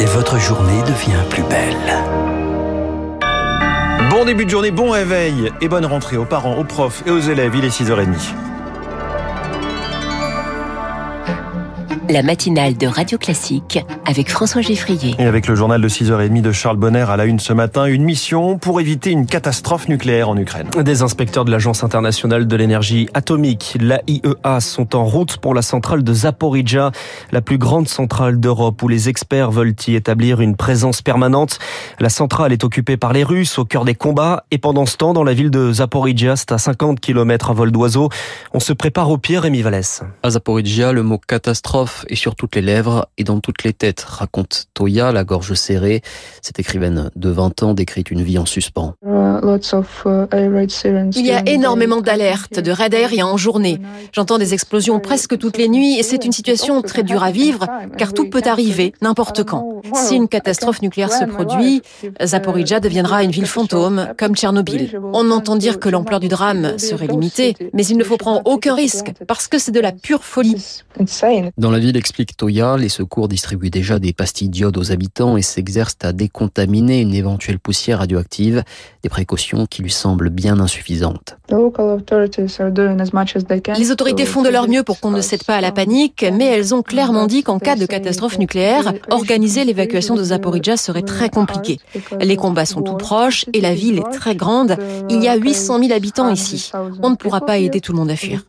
Et votre journée devient plus belle. Bon début de journée, bon réveil et bonne rentrée aux parents, aux profs et aux élèves. Il est 6h30. La matinale de Radio Classique avec François Geffrier. Et avec le journal de 6h30 de Charles Bonner à la une ce matin, une mission pour éviter une catastrophe nucléaire en Ukraine. Des inspecteurs de l'Agence internationale de l'énergie atomique, l'AIEA, sont en route pour la centrale de Zaporizhia, la plus grande centrale d'Europe où les experts veulent y établir une présence permanente. La centrale est occupée par les Russes au cœur des combats et pendant ce temps, dans la ville de Zaporizhia, c'est à 50 km à vol d'oiseau, on se prépare au pire, Rémi Vallès. À Zaporizhia, le mot catastrophe est sur toutes les lèvres et dans toutes les têtes, raconte Toya, la gorge serrée. Cette écrivaine de 20 ans décrit une vie en suspens. Il y a énormément d'alertes, de raids aériens en journée. J'entends des explosions presque toutes les nuits et c'est une situation très dure à vivre car tout peut arriver n'importe quand. Si une catastrophe nucléaire se produit, Zaporizhia deviendra une ville fantôme comme Tchernobyl. On entend dire que l'ampleur du drame serait limitée, mais il ne faut prendre aucun risque parce que c'est de la pure folie. Dans la ville, explique Toya, les secours distribuent déjà des pastilles d'iode aux habitants et s'exercent à décontaminer une éventuelle poussière radioactive, des précautions qui lui semblent bien insuffisantes. Les autorités font de leur mieux pour qu'on ne cède pas à la panique, mais elles ont clairement dit qu'en cas de catastrophe nucléaire, organiser l'évacuation de Zaporizhia serait très compliqué. Les combats sont tout proches et la ville est très grande. Il y a 800 000 habitants ici. On ne pourra pas aider tout le monde à fuir.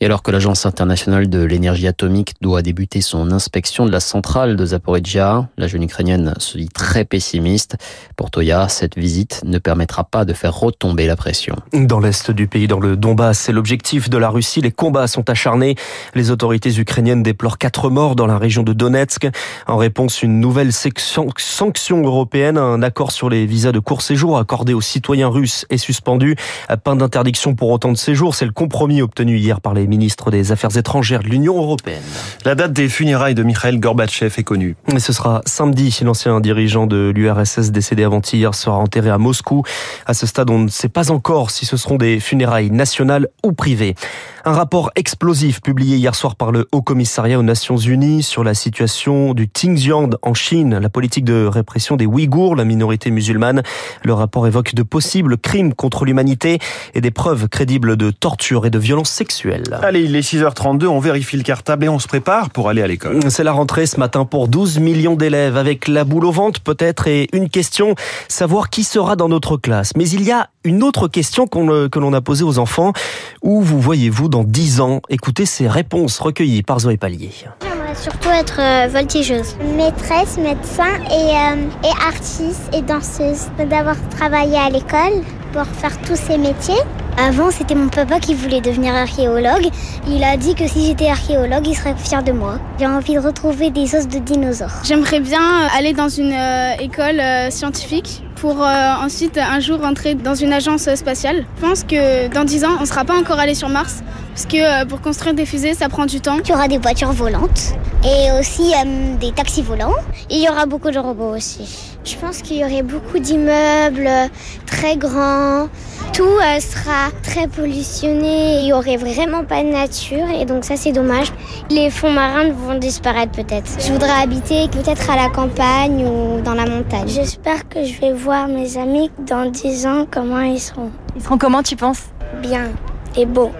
Et alors que l'Agence internationale de l'énergie atomique doit débuter son inspection de la centrale de Zaporizhia, la jeune Ukrainienne se dit très pessimiste. Pour Toya, cette visite ne permettra pas de faire retomber la pression. Dans l'est du pays, dans le Donbass, c'est l'objectif de la Russie. Les combats sont acharnés. Les autorités ukrainiennes déplorent quatre morts dans la région de Donetsk. En réponse, une nouvelle sanction européenne, un accord sur les visas de court séjour accordés aux citoyens russes est suspendu. Pas d'interdiction pour autant de séjour c'est le compromis obtenu hier par les ministres des Affaires étrangères de l'Union européenne. La date des funérailles de Mikhail Gorbatchev est connue. Et ce sera samedi. L'ancien dirigeant de l'URSS décédé avant-hier sera enterré à Moscou. À ce stade, on ne sait pas encore si ce seront des funérailles nationales ou privées. Un rapport explosif publié hier soir par le Haut Commissariat aux Nations Unies sur la situation du Xinjiang en Chine, la politique de répression des Ouïghours, la minorité musulmane. Le rapport évoque de possibles crimes contre l'humanité et des preuves crédibles de torture et de violences sexuelles. Allez, il est 6h32, on vérifie le cartable et on se prépare pour aller à l'école. C'est la rentrée ce matin pour 12 millions d'élèves avec la boule au ventre peut-être et une question, savoir qui sera dans notre classe. Mais il y a une autre question que l'on a posée aux enfants. Où vous voyez-vous dans 10 ans? Écoutez ces réponses recueillies par Zoé Pallier. J'aimerais surtout être euh, voltigeuse. Maîtresse, médecin et, euh, et artiste et danseuse. D'avoir travaillé à l'école pour faire tous ces métiers. Avant, c'était mon papa qui voulait devenir archéologue. Il a dit que si j'étais archéologue, il serait fier de moi. J'ai envie de retrouver des os de dinosaures. J'aimerais bien aller dans une euh, école euh, scientifique pour euh, ensuite un jour rentrer dans une agence spatiale. Je pense que dans 10 ans, on ne sera pas encore allé sur Mars parce que pour construire des fusées, ça prend du temps. Il y aura des voitures volantes et aussi des taxis volants. Et il y aura beaucoup de robots aussi. Je pense qu'il y aurait beaucoup d'immeubles très grands. Tout sera très pollutionné. Il y aurait vraiment pas de nature et donc ça c'est dommage. Les fonds marins vont disparaître peut-être. Je voudrais habiter peut-être à la campagne ou dans la montagne. J'espère que je vais voir mes amis dans 10 ans comment ils seront. Ils seront comment tu penses? Bien et beaux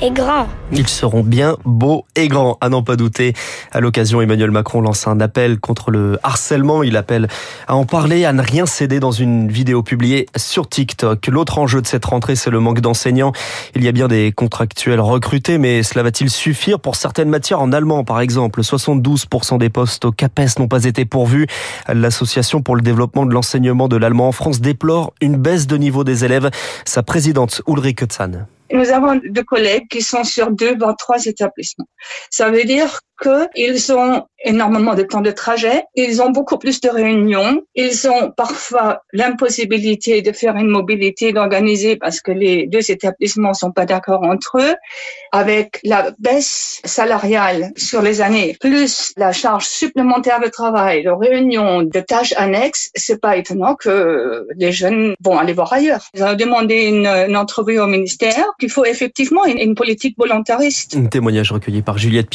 et grands. Ils seront bien beaux et grands, à n'en pas douter. À l'occasion, Emmanuel Macron lance un appel contre le harcèlement. Il appelle à en parler, à ne rien céder dans une vidéo publiée sur TikTok. L'autre enjeu de cette rentrée, c'est le manque d'enseignants. Il y a bien des contractuels recrutés, mais cela va-t-il suffire pour certaines matières en allemand, par exemple? 72% des postes au CAPES n'ont pas été pourvus. L'association pour le développement de l'enseignement de l'allemand en France déplore une baisse de niveau des élèves. Sa présidente Ulrike Zahn. Nous avons deux collègues qui sont sur deux, voire trois établissements. Ça veut dire qu'ils ont énormément de temps de trajet, ils ont beaucoup plus de réunions, ils ont parfois l'impossibilité de faire une mobilité d'organiser parce que les deux établissements sont pas d'accord entre eux. Avec la baisse salariale sur les années, plus la charge supplémentaire de travail, de réunions, de tâches annexes, c'est pas étonnant que les jeunes vont aller voir ailleurs. Ils ont demandé une, une entrevue au ministère qu'il faut effectivement une, politique volontariste. Un témoignage recueilli par Juliette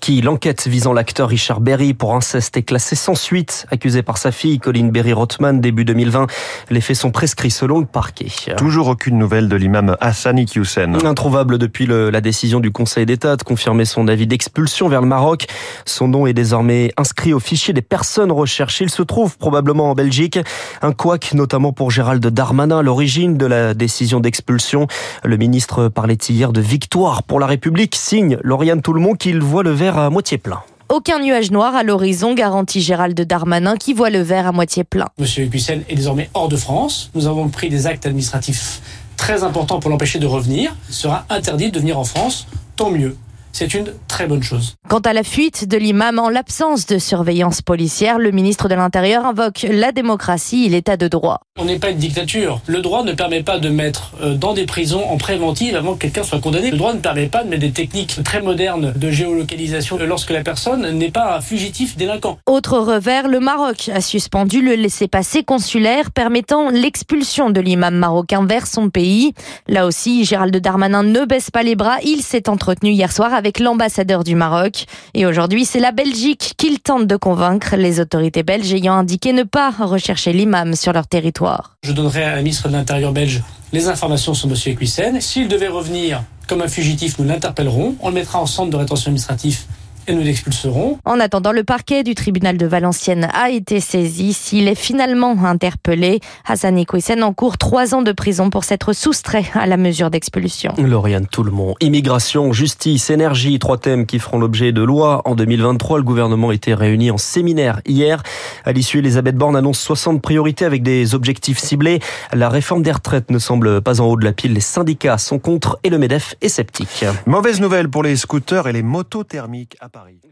ski. L'enquête visant l'acteur Richard Berry pour inceste est classée sans suite. Accusé par sa fille, Colin Berry-Rothman, début 2020. Les faits sont prescrits selon le parquet. Toujours aucune nouvelle de l'imam Hassani Iqiyoussen. Introuvable depuis le, la décision du Conseil d'État de confirmer son avis d'expulsion vers le Maroc. Son nom est désormais inscrit au fichier des personnes recherchées. Il se trouve probablement en Belgique. Un couac notamment pour Gérald Darmanin, l'origine de la décision d'expulsion. Le ministre parlait hier de victoire pour la République. Signe Lauriane Toulmont qu'il voit le verre à moitié plein. Aucun nuage noir à l'horizon, garantit Gérald Darmanin qui voit le verre à moitié plein. Monsieur Hussen est désormais hors de France. Nous avons pris des actes administratifs très importants pour l'empêcher de revenir. Il sera interdit de venir en France. Tant mieux c'est une très bonne chose. Quant à la fuite de l'imam en l'absence de surveillance policière, le ministre de l'Intérieur invoque la démocratie et l'état de droit. On n'est pas une dictature. Le droit ne permet pas de mettre euh, dans des prisons en préventive avant que quelqu'un soit condamné. Le droit ne permet pas de mettre des techniques très modernes de géolocalisation lorsque la personne n'est pas un fugitif délinquant. Autre revers, le Maroc a suspendu le laissez-passer consulaire permettant l'expulsion de l'imam marocain vers son pays. Là aussi, Gérald Darmanin ne baisse pas les bras. Il s'est entretenu hier soir avec l'ambassadeur du Maroc. Et aujourd'hui, c'est la Belgique qu'il tente de convaincre, les autorités belges ayant indiqué ne pas rechercher l'imam sur leur territoire. Je donnerai à la ministre de l'Intérieur belge les informations sur M. Equissen. S'il devait revenir comme un fugitif, nous l'interpellerons. On le mettra en centre de rétention administratif et nous l'expulserons. En attendant, le parquet du tribunal de Valenciennes a été saisi. S'il est finalement interpellé, Hassan Iqoussen encourt trois ans de prison pour s'être soustrait à la mesure d'expulsion. Lauriane Tout-le-Monde. Immigration, justice, énergie, trois thèmes qui feront l'objet de lois. En 2023, le gouvernement était réuni en séminaire hier. À l'issue, Elisabeth Borne annonce 60 priorités avec des objectifs ciblés. La réforme des retraites ne semble pas en haut de la pile. Les syndicats sont contre et le MEDEF est sceptique. Mauvaise nouvelle pour les scooters et les motos thermiques Paris.